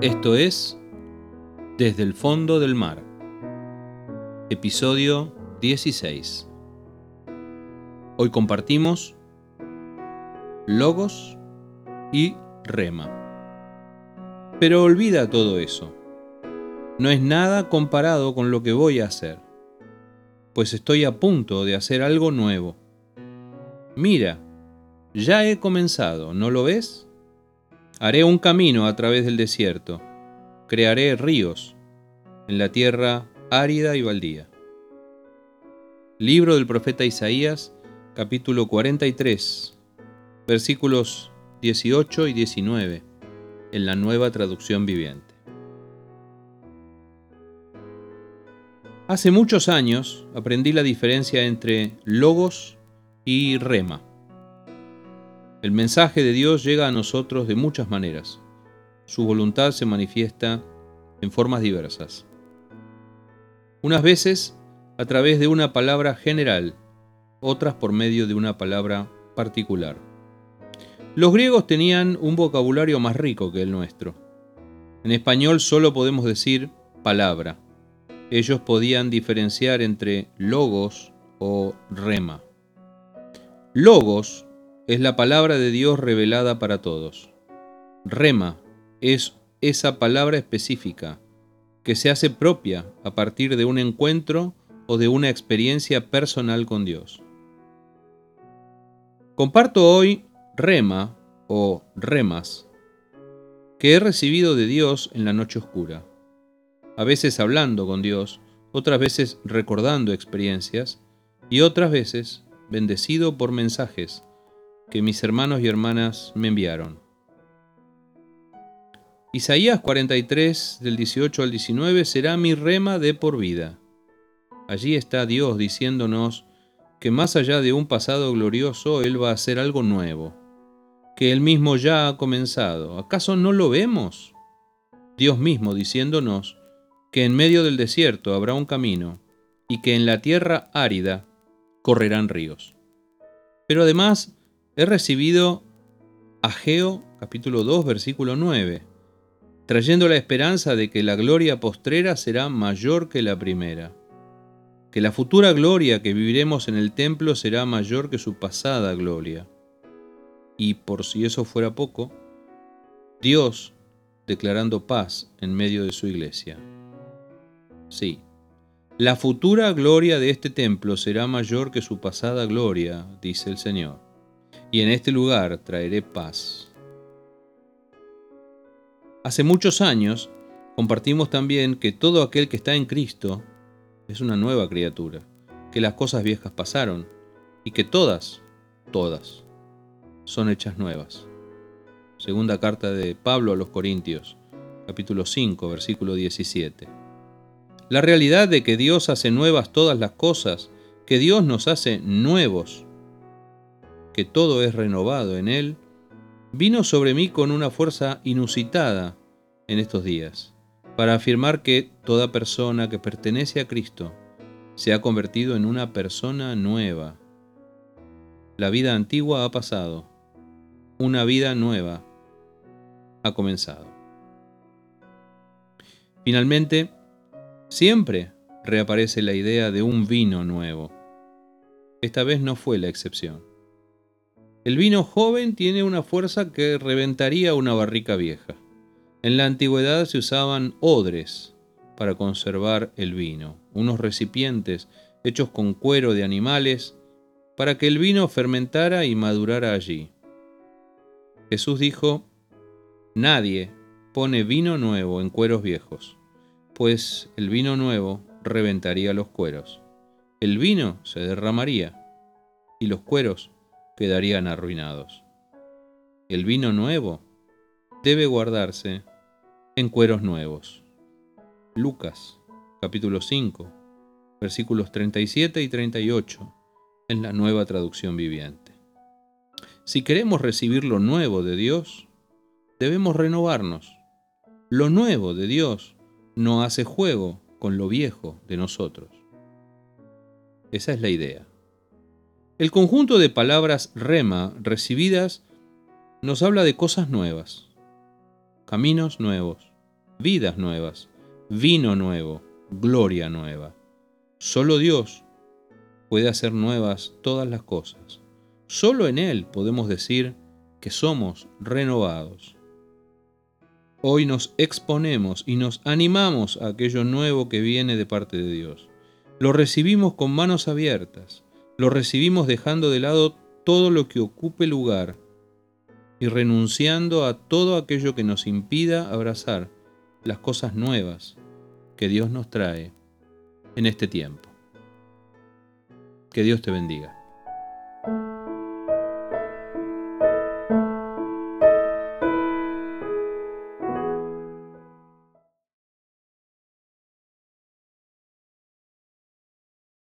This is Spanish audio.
Esto es Desde el fondo del mar, episodio 16. Hoy compartimos Logos y Rema. Pero olvida todo eso. No es nada comparado con lo que voy a hacer, pues estoy a punto de hacer algo nuevo. Mira, ya he comenzado, ¿no lo ves? Haré un camino a través del desierto, crearé ríos en la tierra árida y baldía. Libro del profeta Isaías, capítulo 43, versículos 18 y 19, en la nueva traducción viviente. Hace muchos años aprendí la diferencia entre logos y rema. El mensaje de Dios llega a nosotros de muchas maneras. Su voluntad se manifiesta en formas diversas. Unas veces a través de una palabra general, otras por medio de una palabra particular. Los griegos tenían un vocabulario más rico que el nuestro. En español solo podemos decir palabra. Ellos podían diferenciar entre logos o rema. Logos es la palabra de Dios revelada para todos. Rema es esa palabra específica que se hace propia a partir de un encuentro o de una experiencia personal con Dios. Comparto hoy rema o remas que he recibido de Dios en la noche oscura, a veces hablando con Dios, otras veces recordando experiencias y otras veces bendecido por mensajes que mis hermanos y hermanas me enviaron. Isaías 43 del 18 al 19 será mi rema de por vida. Allí está Dios diciéndonos que más allá de un pasado glorioso, Él va a hacer algo nuevo, que Él mismo ya ha comenzado. ¿Acaso no lo vemos? Dios mismo diciéndonos que en medio del desierto habrá un camino y que en la tierra árida correrán ríos. Pero además he recibido Ageo capítulo 2 versículo 9, trayendo la esperanza de que la gloria postrera será mayor que la primera, que la futura gloria que viviremos en el templo será mayor que su pasada gloria. Y por si eso fuera poco, Dios declarando paz en medio de su iglesia. Sí, la futura gloria de este templo será mayor que su pasada gloria, dice el Señor y en este lugar traeré paz. Hace muchos años compartimos también que todo aquel que está en Cristo es una nueva criatura, que las cosas viejas pasaron y que todas, todas, son hechas nuevas. Segunda carta de Pablo a los Corintios, capítulo 5, versículo 17. La realidad de que Dios hace nuevas todas las cosas, que Dios nos hace nuevos que todo es renovado en Él, vino sobre mí con una fuerza inusitada en estos días, para afirmar que toda persona que pertenece a Cristo se ha convertido en una persona nueva. La vida antigua ha pasado, una vida nueva ha comenzado. Finalmente, siempre reaparece la idea de un vino nuevo. Esta vez no fue la excepción. El vino joven tiene una fuerza que reventaría una barrica vieja. En la antigüedad se usaban odres para conservar el vino, unos recipientes hechos con cuero de animales para que el vino fermentara y madurara allí. Jesús dijo, Nadie pone vino nuevo en cueros viejos, pues el vino nuevo reventaría los cueros. El vino se derramaría y los cueros quedarían arruinados. El vino nuevo debe guardarse en cueros nuevos. Lucas capítulo 5 versículos 37 y 38 en la nueva traducción viviente. Si queremos recibir lo nuevo de Dios, debemos renovarnos. Lo nuevo de Dios no hace juego con lo viejo de nosotros. Esa es la idea. El conjunto de palabras rema recibidas nos habla de cosas nuevas, caminos nuevos, vidas nuevas, vino nuevo, gloria nueva. Solo Dios puede hacer nuevas todas las cosas. Solo en Él podemos decir que somos renovados. Hoy nos exponemos y nos animamos a aquello nuevo que viene de parte de Dios. Lo recibimos con manos abiertas, lo recibimos dejando de lado todo lo que ocupe lugar y renunciando a todo aquello que nos impida abrazar las cosas nuevas que Dios nos trae en este tiempo. Que Dios te bendiga.